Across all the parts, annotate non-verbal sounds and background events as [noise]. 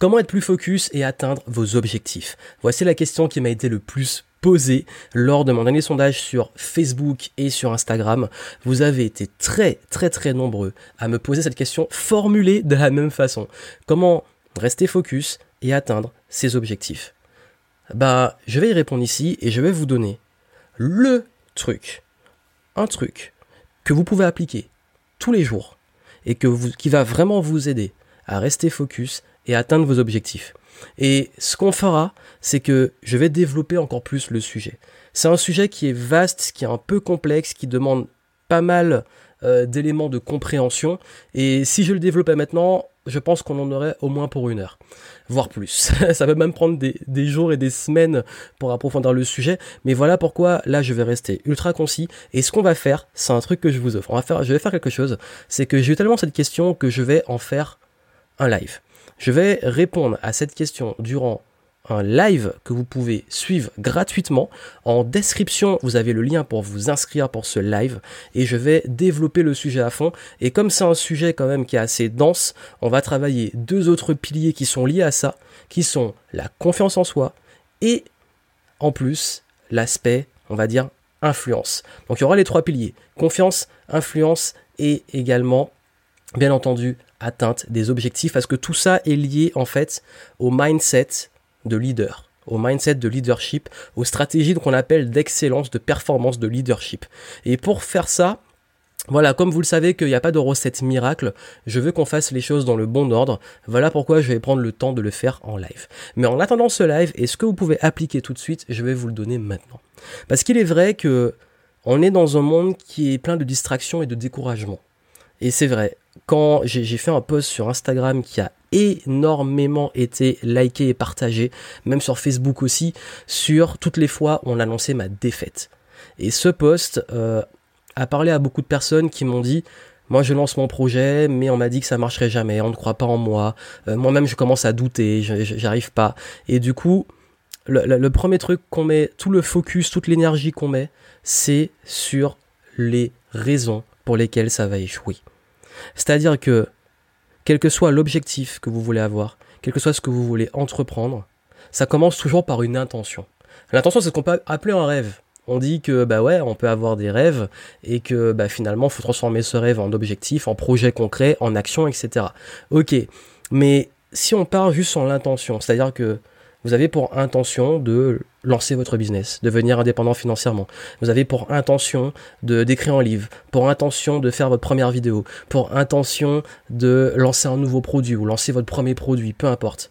Comment être plus focus et atteindre vos objectifs? Voici la question qui m'a été le plus posée lors de mon dernier sondage sur Facebook et sur Instagram. Vous avez été très très très nombreux à me poser cette question formulée de la même façon. Comment rester focus et atteindre ses objectifs? Bah, je vais y répondre ici et je vais vous donner le truc, un truc que vous pouvez appliquer tous les jours et qui va vraiment vous aider à rester focus et atteindre vos objectifs. Et ce qu'on fera, c'est que je vais développer encore plus le sujet. C'est un sujet qui est vaste, qui est un peu complexe, qui demande pas mal euh, d'éléments de compréhension. Et si je le développais maintenant, je pense qu'on en aurait au moins pour une heure, voire plus. [laughs] Ça peut même prendre des, jours et des semaines pour approfondir le sujet. Mais voilà pourquoi là, je vais rester ultra concis. Et ce qu'on va faire, c'est un truc que je vous offre. On je vais faire quelque chose. C'est que j'ai eu tellement cette question que je vais en faire un live. Je vais répondre à cette question durant un live que vous pouvez suivre gratuitement. En description, vous avez le lien pour vous inscrire pour ce live et je vais développer le sujet à fond. Et comme c'est un sujet quand même qui est assez dense, on va travailler deux autres piliers qui sont liés à ça, qui sont la confiance en soi et en plus l'aspect, on va dire, influence. Donc il y aura les trois piliers, confiance, influence et également, bien entendu, atteinte des objectifs, parce que tout ça est lié en fait au mindset de leader, au mindset de leadership, aux stratégies qu'on appelle d'excellence, de performance, de leadership. Et pour faire ça, voilà, comme vous le savez qu'il n'y a pas de recette miracle, je veux qu'on fasse les choses dans le bon ordre. Voilà pourquoi je vais prendre le temps de le faire en live. Mais en attendant ce live, et ce que vous pouvez appliquer tout de suite, je vais vous le donner maintenant. Parce qu'il est vrai que on est dans un monde qui est plein de distractions et de découragement. Et c'est vrai, quand j'ai fait un post sur Instagram qui a énormément été liké et partagé, même sur Facebook aussi, sur toutes les fois où on annonçait ma défaite. Et ce post euh, a parlé à beaucoup de personnes qui m'ont dit moi je lance mon projet, mais on m'a dit que ça marcherait jamais, on ne croit pas en moi. Euh, moi-même je commence à douter, j'arrive pas. Et du coup, le, le premier truc qu'on met, tout le focus, toute l'énergie qu'on met, c'est sur les raisons pour lesquelles ça va échouer. C'est-à-dire que, quel que soit l'objectif que vous voulez avoir, quel que soit ce que vous voulez entreprendre, ça commence toujours par une intention. L'intention, c'est ce qu'on peut appeler un rêve. On dit que bah ouais, on peut avoir des rêves et que bah finalement, faut transformer ce rêve en objectif, en projet concret, en action, etc. Ok, mais si on part juste sur l'intention, c'est-à-dire que vous avez pour intention de lancer votre business, devenir indépendant financièrement. Vous avez pour intention de d'écrire un livre, pour intention de faire votre première vidéo, pour intention de lancer un nouveau produit ou lancer votre premier produit, peu importe.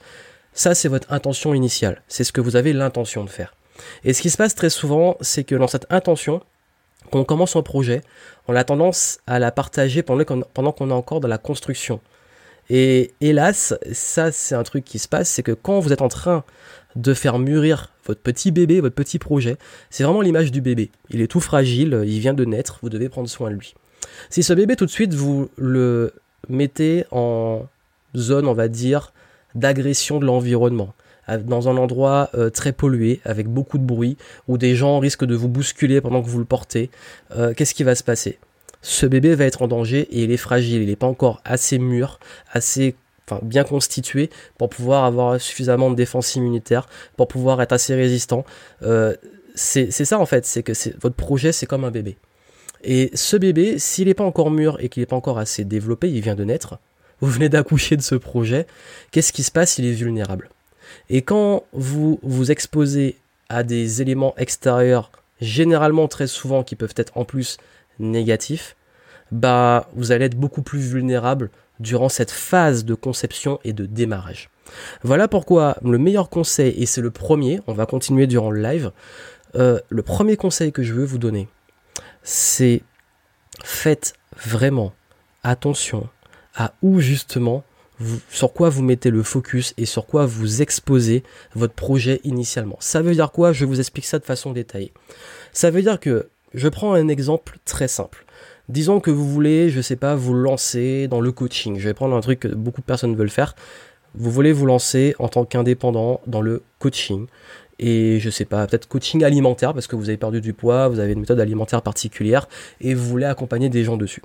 Ça, c'est votre intention initiale. C'est ce que vous avez l'intention de faire. Et ce qui se passe très souvent, c'est que dans cette intention, quand on commence un projet, on a tendance à la partager pendant qu'on est encore dans la construction. Et hélas, ça c'est un truc qui se passe, c'est que quand vous êtes en train de faire mûrir votre petit bébé, votre petit projet, c'est vraiment l'image du bébé. Il est tout fragile, il vient de naître, vous devez prendre soin de lui. Si ce bébé tout de suite vous le mettez en zone, on va dire, d'agression de l'environnement, dans un endroit euh, très pollué, avec beaucoup de bruit, où des gens risquent de vous bousculer pendant que vous le portez, euh, qu'est-ce qui va se passer? Ce bébé va être en danger et il est fragile, il n'est pas encore assez mûr, assez bien constitué pour pouvoir avoir suffisamment de défense immunitaire, pour pouvoir être assez résistant. Euh, c'est ça en fait, c'est que votre projet c'est comme un bébé. Et ce bébé, s'il n'est pas encore mûr et qu'il n'est pas encore assez développé, il vient de naître, vous venez d'accoucher de ce projet, qu'est-ce qui se passe? Il est vulnérable. Et quand vous vous exposez à des éléments extérieurs, généralement très souvent qui peuvent être en plus négatif, bah vous allez être beaucoup plus vulnérable durant cette phase de conception et de démarrage. Voilà pourquoi le meilleur conseil, et c'est le premier, on va continuer durant le live, euh, le premier conseil que je veux vous donner, c'est faites vraiment attention à où justement, sur quoi vous mettez le focus et sur quoi vous exposez votre projet initialement. Ça veut dire quoi? Je vous explique ça de façon détaillée. Ça veut dire que je prends un exemple très simple. Disons que vous voulez, je sais pas, vous lancer dans le coaching. Je vais prendre un truc que beaucoup de personnes veulent faire. Vous voulez vous lancer en tant qu'indépendant dans le coaching. Et je sais pas, peut-être coaching alimentaire parce que vous avez perdu du poids, vous avez une méthode alimentaire particulière et vous voulez accompagner des gens dessus.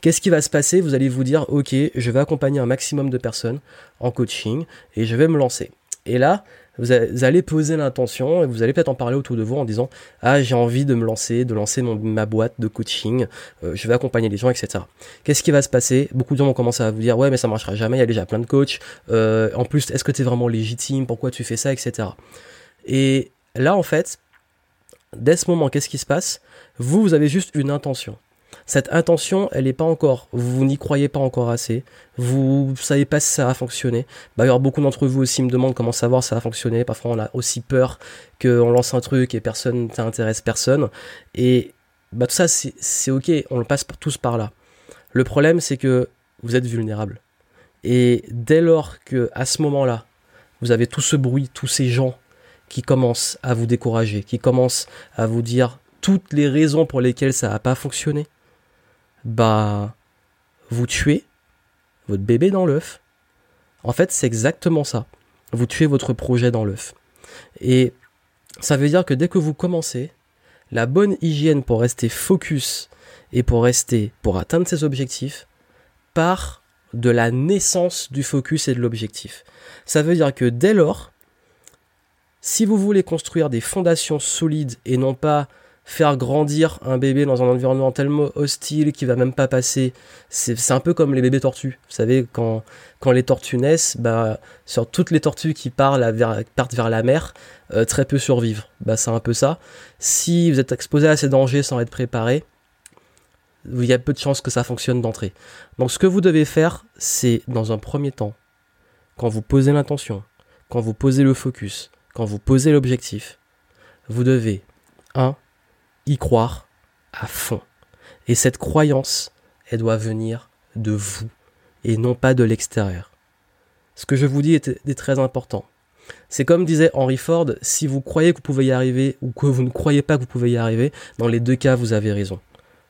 Qu'est-ce qui va se passer? Vous allez vous dire, ok, je vais accompagner un maximum de personnes en coaching et je vais me lancer. Et là, vous allez poser l'intention et vous allez peut-être en parler autour de vous en disant ah j'ai envie de me lancer, de lancer ma boîte de coaching, euh, je vais accompagner les gens, etc. Qu'est-ce qui va se passer? Beaucoup de gens vont commencer à vous dire ouais mais ça marchera jamais, il y a déjà plein de coachs. Euh, en plus est-ce que tu es vraiment légitime? Pourquoi tu fais ça, etc. Et là en fait, dès ce moment, qu'est-ce qui se passe? Vous, vous avez juste une intention. Cette intention, elle n'est pas encore, vous n'y croyez pas encore assez, vous savez pas si ça va fonctionner. D'ailleurs, beaucoup d'entre vous aussi me demandent comment savoir si ça va fonctionner. Parfois, on a aussi peur qu'on lance un truc et personne t'intéresse personne. Et bah, tout ça, c'est ok, on le passe tous par là. Le problème, c'est que vous êtes vulnérable. Et dès lors que, à ce moment-là, vous avez tout ce bruit, tous ces gens qui commencent à vous décourager, qui commencent à vous dire toutes les raisons pour lesquelles ça n'a pas fonctionné, bah, vous tuez votre bébé dans l'œuf. En fait, c'est exactement ça. Vous tuez votre projet dans l'œuf. Et ça veut dire que dès que vous commencez, la bonne hygiène pour rester focus et pour rester, pour atteindre ses objectifs, part de la naissance du focus et de l'objectif. Ça veut dire que dès lors, si vous voulez construire des fondations solides et non pas faire grandir un bébé dans un environnement tellement hostile qui va même pas passer. C'est un peu comme les bébés tortues. Vous savez, quand, quand les tortues naissent, bah, sur toutes les tortues qui partent vers, partent vers la mer, euh, très peu survivent. Bah, c'est un peu ça. Si vous êtes exposé à ces dangers sans être préparé, il y a peu de chances que ça fonctionne d'entrée. Donc ce que vous devez faire, c'est dans un premier temps, quand vous posez l'intention, quand vous posez le focus, quand vous posez l'objectif, vous devez 1 y croire à fond. Et cette croyance, elle doit venir de vous et non pas de l'extérieur. Ce que je vous dis est, très important. C'est comme disait Henry Ford, si vous croyez que vous pouvez y arriver ou que vous ne croyez pas que vous pouvez y arriver, dans les deux cas, vous avez raison.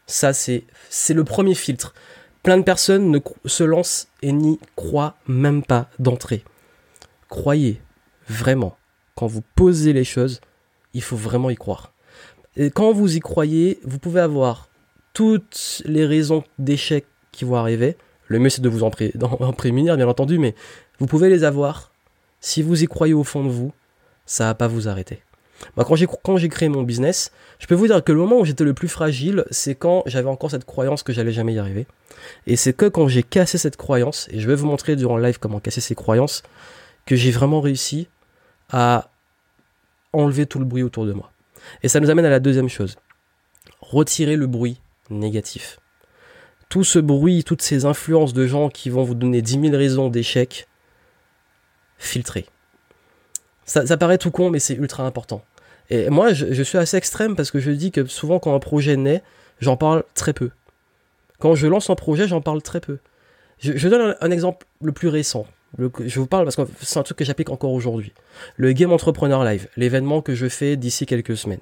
Ça, c'est, c'est le premier filtre. Plein de personnes ne se lancent et n'y croient même pas d'entrée. Croyez vraiment. Quand vous posez les choses, il faut vraiment y croire. Et quand vous y croyez, vous pouvez avoir toutes les raisons d'échec qui vont arriver. Le mieux, c'est de vous en, [laughs] prémunir, bien entendu, mais vous pouvez les avoir. Si vous y croyez au fond de vous, ça va pas vous arrêter. J'ai, quand j'ai créé mon business, je peux vous dire que le moment où j'étais le plus fragile, c'est quand j'avais encore cette croyance que j'allais jamais y arriver. Et c'est que quand j'ai cassé cette croyance, et je vais vous montrer durant le live comment casser ces croyances, que j'ai vraiment réussi à enlever tout le bruit autour de moi. Et ça nous amène à la deuxième chose. Retirer le bruit négatif. Tout ce bruit, toutes ces influences de gens qui vont vous donner 10 000 raisons d'échec, filtrer. Ça, paraît tout con, mais c'est ultra important. Et moi, je, suis assez extrême parce que je dis que souvent quand un projet naît, j'en parle très peu. Quand je lance un projet, j'en parle très peu. Je, donne un, exemple le plus récent je vous parle parce que c'est un truc que j'applique encore aujourd'hui. Le Game Entrepreneur Live, l'événement que je fais d'ici quelques semaines.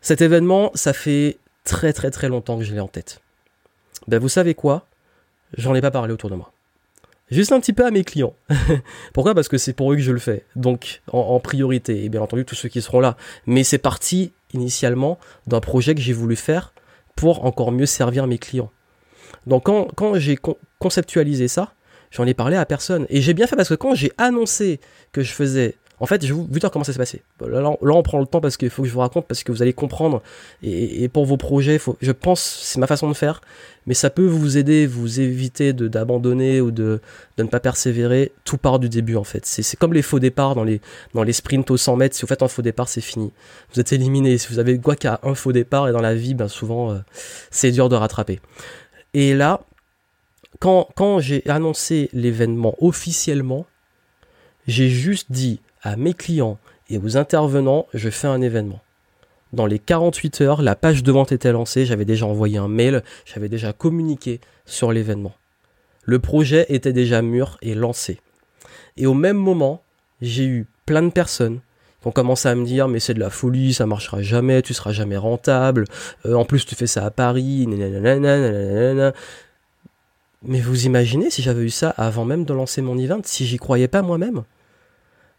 Cet événement, ça fait très très très longtemps que je l'ai en tête. Ben vous savez quoi? J'en ai pas parlé autour de moi. Juste un petit peu à mes clients. [laughs] Pourquoi? Parce que c'est pour eux que je le fais. Donc en, priorité. Et bien entendu tous ceux qui seront là. Mais c'est parti initialement d'un projet que j'ai voulu faire pour encore mieux servir mes clients. Donc quand, quand j'ai conceptualisé ça, j'en ai parlé à personne. Et j'ai bien fait parce que quand j'ai annoncé que je faisais. En fait, je vais vous dire comment ça s'est passé. Là, on prend le temps parce qu'il faut que je vous raconte, parce que vous allez comprendre. Et, pour vos projets, faut, je pense, c'est ma façon de faire. Mais ça peut vous aider, vous éviter d'abandonner ou de, de, ne pas persévérer. Tout part du début, en fait. C'est comme les faux départs dans les, dans les sprints aux 100 mètres. Si vous faites un faux départ, c'est fini. Vous êtes éliminé. Si vous avez quoi qu'à un faux départ, et dans la vie, ben souvent, euh, c'est dur de rattraper. Et là, quand, j'ai annoncé l'événement officiellement, j'ai juste dit à mes clients et aux intervenants, je fais un événement. Dans les 48 heures, la page de vente était lancée, j'avais déjà envoyé un mail, j'avais déjà communiqué sur l'événement. Le projet était déjà mûr et lancé. Et au même moment, j'ai eu plein de personnes qui ont commencé à me dire mais c'est de la folie, ça marchera jamais, tu seras jamais rentable, euh, en plus tu fais ça à Paris, mais vous imaginez si j'avais eu ça avant même de lancer mon event, si j'y croyais pas moi-même?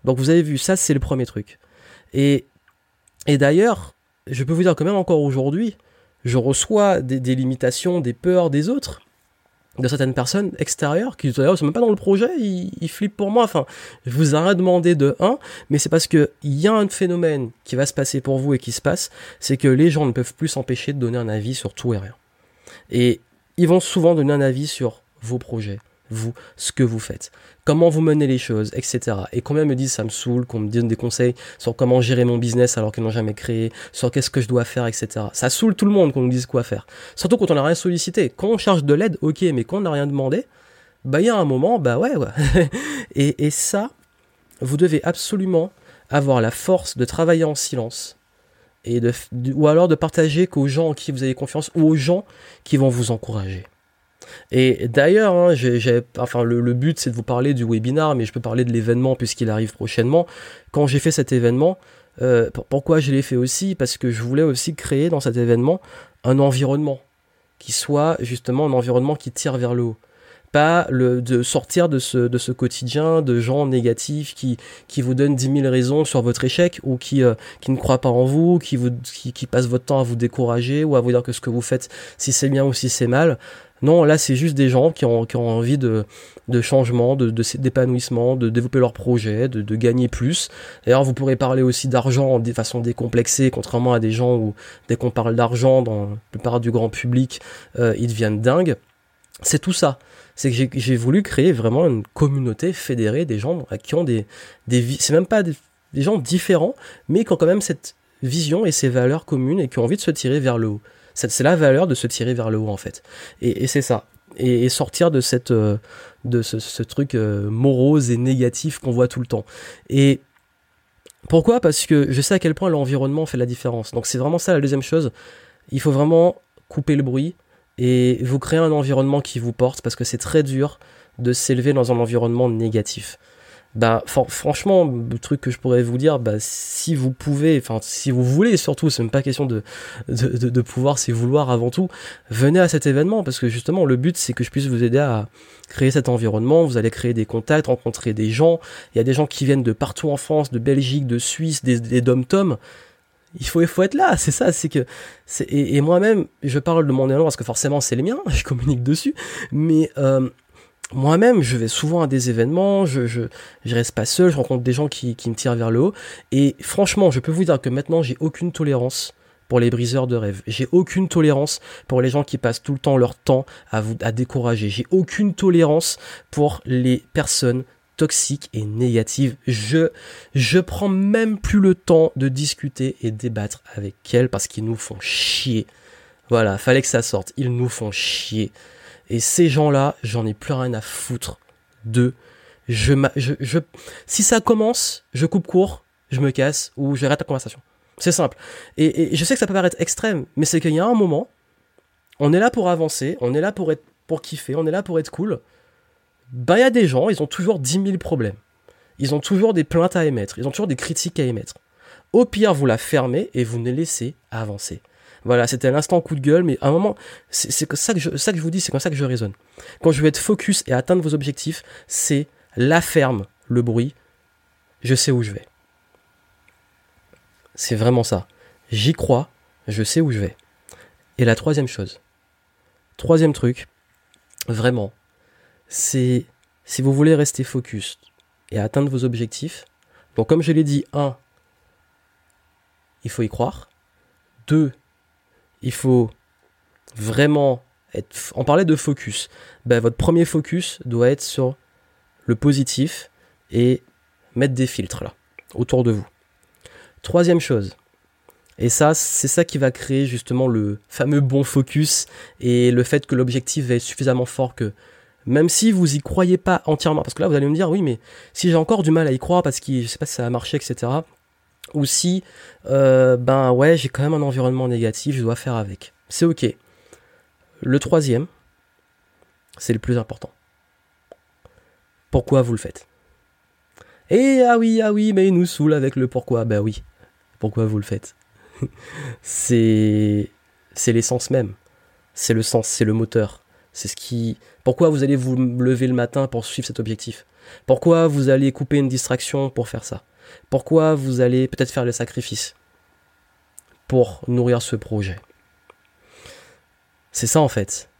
Donc vous avez vu, ça c'est le premier truc. Et, et d'ailleurs, je peux vous dire que même encore aujourd'hui, je reçois des, limitations, des peurs des autres, de certaines personnes extérieures qui d'ailleurs sont même pas dans le projet, ils, flippent pour moi. Enfin, je vous ai rien demandé de un, mais c'est parce que il y a un phénomène qui va se passer pour vous et qui se passe, c'est que les gens ne peuvent plus s'empêcher de donner un avis sur tout et rien. Et ils vont souvent donner un avis sur vos projets, vous, ce que vous faites, comment vous menez les choses, etc. Et combien me disent ça me saoule, qu'on me donne des conseils sur comment gérer mon business alors qu'ils n'ont jamais créé, sur qu'est-ce que je dois faire, etc. Ça saoule tout le monde qu'on nous dise quoi faire. Surtout quand on n'a rien sollicité. Quand on cherche de l'aide, ok, mais quand on n'a rien demandé, bah il y a un moment, bah ouais, ouais. [laughs] et ça, vous devez absolument avoir la force de travailler en silence. Ou alors de partager qu'aux gens en qui vous avez confiance ou aux gens qui vont vous encourager. Et d'ailleurs, hein, enfin, le, but c'est de vous parler du webinar, mais je peux parler de l'événement puisqu'il arrive prochainement. Quand j'ai fait cet événement, euh, pourquoi je l'ai fait aussi? Parce que je voulais aussi créer dans cet événement un environnement qui soit justement un environnement qui tire vers le haut pas le, de sortir de ce, de ce quotidien de gens négatifs qui, qui vous donnent 10 000 raisons sur votre échec ou qui, euh, qui ne croient pas en vous, qui, vous qui, qui passent votre temps à vous décourager ou à vous dire que ce que vous faites, si c'est bien ou si c'est mal. Non, là, c'est juste des gens qui ont, qui ont envie de, de changement, de, d'épanouissement, de, développer leur projet, de, de gagner plus. D'ailleurs, vous pourrez parler aussi d'argent de façon décomplexée, contrairement à des gens où, dès qu'on parle d'argent dans la plupart du grand public, euh, ils deviennent dingues. C'est tout ça c'est que j'ai voulu créer vraiment une communauté fédérée des gens qui ont des, des c'est même pas des, gens différents, mais qui ont quand même cette vision et ces valeurs communes et qui ont envie de se tirer vers le haut. C'est la valeur de se tirer vers le haut en fait. Et, c'est ça. Et, sortir de cette euh, de ce, truc euh, morose et négatif qu'on voit tout le temps. Et pourquoi? Parce que je sais à quel point l'environnement fait la différence. Donc c'est vraiment ça la deuxième chose. Il faut vraiment couper le bruit, et vous créez un environnement qui vous porte parce que c'est très dur de s'élever dans un environnement négatif. Bah, franchement, le truc que je pourrais vous dire, bah, si vous pouvez, enfin, si vous voulez, surtout, c'est même pas question de, de, de, pouvoir, c'est vouloir avant tout, venez à cet événement parce que justement, le but, c'est que je puisse vous aider à créer cet environnement. Vous allez créer des contacts, rencontrer des gens. Il y a des gens qui viennent de partout en France, de Belgique, de Suisse, des, des dom-toms il faut, il faut être là, c'est ça, c'est que, et, et moi-même, je parle de mon élan parce que forcément c'est les miens, [laughs] je communique dessus, mais euh, moi-même, je vais souvent à des événements, je, je, je reste pas seul, je rencontre des gens qui, qui me tirent vers le haut, et franchement, je peux vous dire que maintenant, j'ai aucune tolérance pour les briseurs de rêves. J'ai aucune tolérance pour les gens qui passent tout le temps leur temps à vous à décourager. J'ai aucune tolérance pour les personnes toxique et négative. Je, je prends même plus le temps de discuter et débattre avec elles parce qu'ils nous font chier. Voilà, fallait que ça sorte. Ils nous font chier. Et ces gens-là, j'en ai plus rien à foutre de. Je, je, je, si ça commence, je coupe court, je me casse ou j'arrête la conversation. C'est simple. Et, et, je sais que ça peut paraître extrême, mais c'est qu'il y a un moment, on est là pour avancer, on est là pour être, pour kiffer, on est là pour être cool bah il y a des gens, ils ont toujours 10 000 problèmes. Ils ont toujours des plaintes à émettre, ils ont toujours des critiques à émettre. Au pire, vous la fermez et vous ne laissez avancer. Voilà, c'était l'instant coup de gueule, mais à un moment, c'est ça que ça que je vous dis, c'est comme ça que je raisonne. Quand je veux être focus et atteindre vos objectifs, c'est la ferme, le bruit, je sais où je vais. C'est vraiment ça. J'y crois, je sais où je vais. Et la troisième chose, troisième truc, vraiment, c'est si vous voulez rester focus et atteindre vos objectifs. Donc comme je l'ai dit, un, il faut y croire. Deux, il faut vraiment être... On parlait de focus. Ben, votre premier focus doit être sur le positif et mettre des filtres là, autour de vous. Troisième chose, et ça, c'est ça qui va créer justement le fameux bon focus et le fait que l'objectif va être suffisamment fort que même si vous y croyez pas entièrement, parce que là vous allez me dire oui mais si j'ai encore du mal à y croire parce que je sais pas si ça a marché etc. Ou si euh, ben ouais j'ai quand même un environnement négatif, je dois faire avec. C'est ok. Le troisième, c'est le plus important. Pourquoi vous le faites? Et ah oui ah oui mais il nous saoule avec le pourquoi. Ben oui. Pourquoi vous le faites? [laughs] C'est l'essence même. C'est le sens, c'est le moteur. C'est ce qui. Pourquoi vous allez vous lever le matin pour suivre cet objectif? Pourquoi vous allez couper une distraction pour faire ça? Pourquoi vous allez peut-être faire le sacrifice pour nourrir ce projet? C'est ça en fait.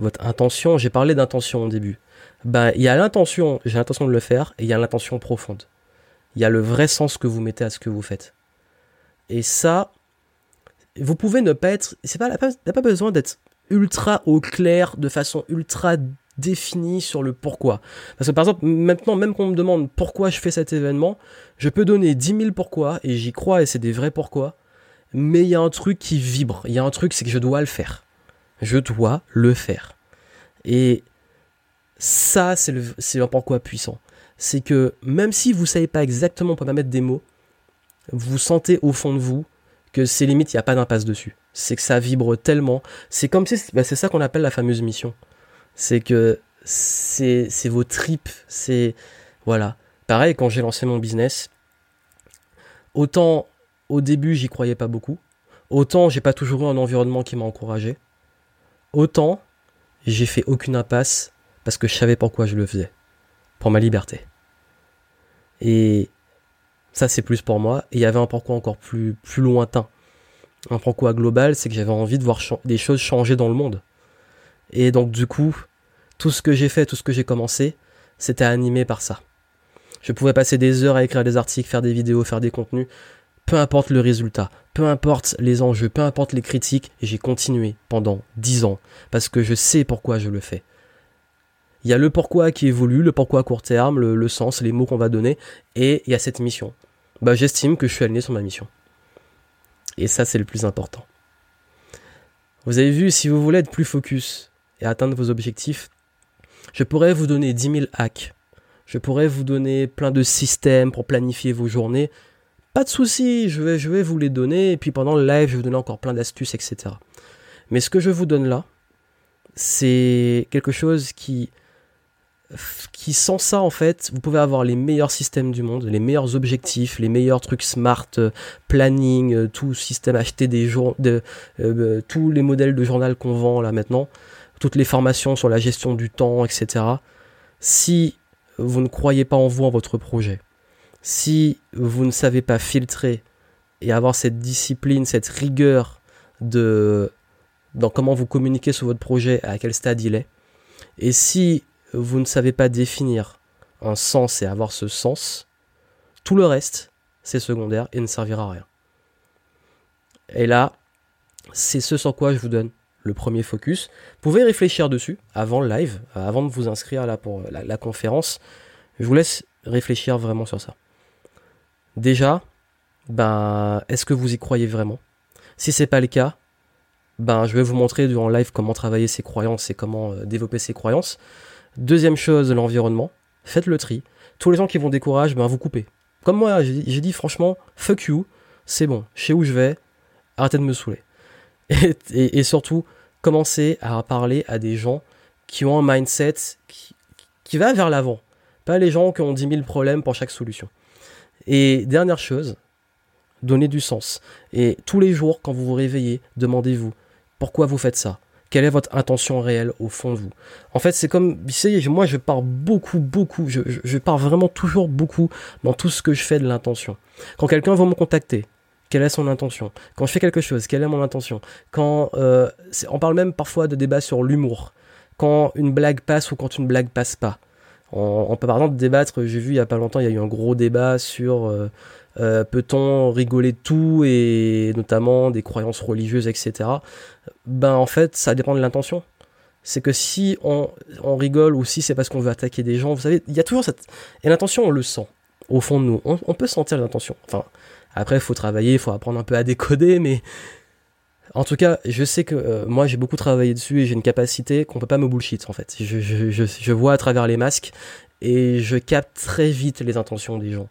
Votre intention, j'ai parlé d'intention au début. Ben, il y a l'intention, j'ai l'intention de le faire, et il y a l'intention profonde. Il y a le vrai sens que vous mettez à ce que vous faites. Et ça, vous pouvez ne pas être. C'est pas, n'a pas besoin d'être ultra au clair, de façon ultra définie sur le pourquoi. Parce que par exemple, maintenant, même qu'on me demande pourquoi je fais cet événement, je peux donner 10 000 pourquoi, et j'y crois, et c'est des vrais pourquoi. Mais il y a un truc qui vibre. Il y a un truc, c'est que je dois le faire. Je dois le faire. Et ça, c'est le, c'est pourquoi puissant. C'est que même si vous savez pas exactement pour mettre des mots, vous sentez au fond de vous que c'est limite, il n'y a pas d'impasse dessus. C'est que ça vibre tellement. C'est comme si, bah, c'est ça qu'on appelle la fameuse mission. C'est que c'est, vos tripes. C'est, voilà. Pareil, quand j'ai lancé mon business, autant au début, j'y croyais pas beaucoup. Autant j'ai pas toujours eu un environnement qui m'a encouragé. Autant j'ai fait aucune impasse parce que je savais pourquoi je le faisais. Pour ma liberté. Et ça, c'est plus pour moi. Et il y avait un pourquoi encore plus, plus lointain. Un pourquoi global, c'est que j'avais envie de voir des choses changer dans le monde. Et donc, du coup, tout ce que j'ai fait, tout ce que j'ai commencé, c'était animé par ça. Je pouvais passer des heures à écrire des articles, faire des vidéos, faire des contenus. Peu importe le résultat, peu importe les enjeux, peu importe les critiques, et j'ai continué pendant dix ans. Parce que je sais pourquoi je le fais. Il y a le pourquoi qui évolue, le pourquoi à court terme, le, sens, les mots qu'on va donner, et il y a cette mission. Bah, j'estime que je suis aligné sur ma mission. Et ça, c'est le plus important. Vous avez vu, si vous voulez être plus focus et atteindre vos objectifs, je pourrais vous donner 10 000 hacks. Je pourrais vous donner plein de systèmes pour planifier vos journées. Pas de souci, je vais, je vais vous les donner. Et puis pendant le live, je vais vous donner encore plein d'astuces, etc. Mais ce que je vous donne là, c'est quelque chose qui qui sans ça en fait, vous pouvez avoir les meilleurs systèmes du monde, les meilleurs objectifs, les meilleurs trucs smart, euh, planning, euh, tout système acheter des jours, de, euh, tous les modèles de journal qu'on vend là maintenant, toutes les formations sur la gestion du temps, etc. Si vous ne croyez pas en vous, en votre projet, si vous ne savez pas filtrer et avoir cette discipline, cette rigueur de dans comment vous communiquez sur votre projet, à quel stade il est, et si vous ne savez pas définir un sens et avoir ce sens, tout le reste, c'est secondaire et ne servira à rien. Et là, c'est ce sur quoi je vous donne le premier focus. Vous pouvez réfléchir dessus avant le live, avant de vous inscrire là pour la, conférence. Je vous laisse réfléchir vraiment sur ça. Déjà, ben, est-ce que vous y croyez vraiment? Si c'est pas le cas, ben, je vais vous montrer durant le live comment travailler ses croyances et comment euh, développer ses croyances. Deuxième chose, l'environnement. Faites le tri. Tous les gens qui vont décourager, ben vous coupez. Comme moi, j'ai dit franchement, fuck you, c'est bon, je sais où je vais, arrêtez de me saouler. [laughs] Et, surtout, commencez à parler à des gens qui ont un mindset qui, qui va vers l'avant. Pas les gens qui ont 10 000 problèmes pour chaque solution. Et dernière chose, donnez du sens. Et tous les jours, quand vous vous réveillez, demandez-vous pourquoi vous faites ça? Quelle est votre intention réelle au fond de vous? En fait, c'est comme, moi je pars beaucoup, beaucoup, je, je, pars vraiment toujours beaucoup dans tout ce que je fais de l'intention. Quand quelqu'un va me contacter, quelle est son intention? Quand je fais quelque chose, quelle est mon intention? Quand euh, on parle même parfois de débat sur l'humour. Quand une blague passe ou quand une blague passe pas. On, peut par exemple débattre. J'ai vu il y a pas longtemps, il y a eu un gros débat sur euh, euh, peut-on rigoler de tout et notamment des croyances religieuses, etc. Ben en fait, ça dépend de l'intention. C'est que si on, rigole ou si c'est parce qu'on veut attaquer des gens, vous savez, il y a toujours cette... Et l'intention, on le sent au fond de nous. On, peut sentir l'intention. Enfin, après, il faut travailler, il faut apprendre un peu à décoder, mais en tout cas, je sais que euh, moi j'ai beaucoup travaillé dessus et j'ai une capacité qu'on peut pas me bullshit en fait. Je, vois à travers les masques et je capte très vite les intentions des gens.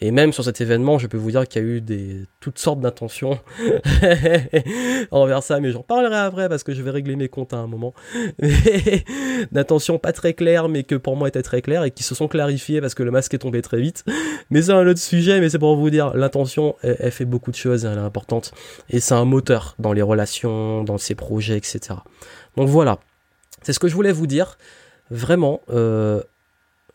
Et même sur cet événement, je peux vous dire qu'il y a eu des, toutes sortes d'intentions [laughs] envers ça, mais j'en parlerai après parce que je vais régler mes comptes à un moment. [laughs] D'intentions pas très claires, mais que pour moi étaient très claires et qui se sont clarifiées parce que le masque est tombé très vite. Mais c'est un autre sujet, mais c'est pour vous dire, l'intention, elle, fait beaucoup de choses elle est importante. Et c'est un moteur dans les relations, dans ses projets, etc. Donc voilà. C'est ce que je voulais vous dire. Vraiment, euh,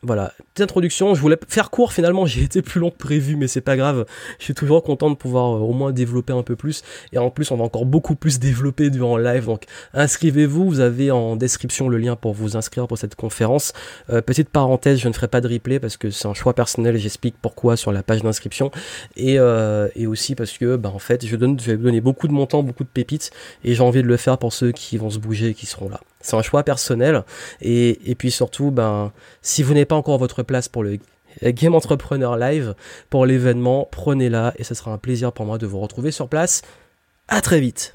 voilà, petite introduction. Je voulais faire court finalement, [laughs] j'ai été plus long que prévu, mais c'est pas grave. Je suis toujours content de pouvoir euh, au moins développer un peu plus. Et en plus, on va encore beaucoup plus [laughs] développer durant live. Donc inscrivez-vous, vous avez en description le lien pour vous inscrire pour cette conférence. Euh, petite parenthèse, je ne ferai pas de replay parce que c'est un choix personnel. J'explique pourquoi sur la page d'inscription et, euh, et aussi parce que bah en fait, je donne, je vais vous donner beaucoup de mon temps, beaucoup de pépites et j'ai envie de le faire pour ceux qui vont se bouger et qui seront là. C'est un choix personnel. Et, puis surtout, ben, si vous n'avez pas encore votre place pour le Game Entrepreneur Live, pour l'événement, prenez-la et ce sera un plaisir pour moi de vous retrouver sur place. À très vite.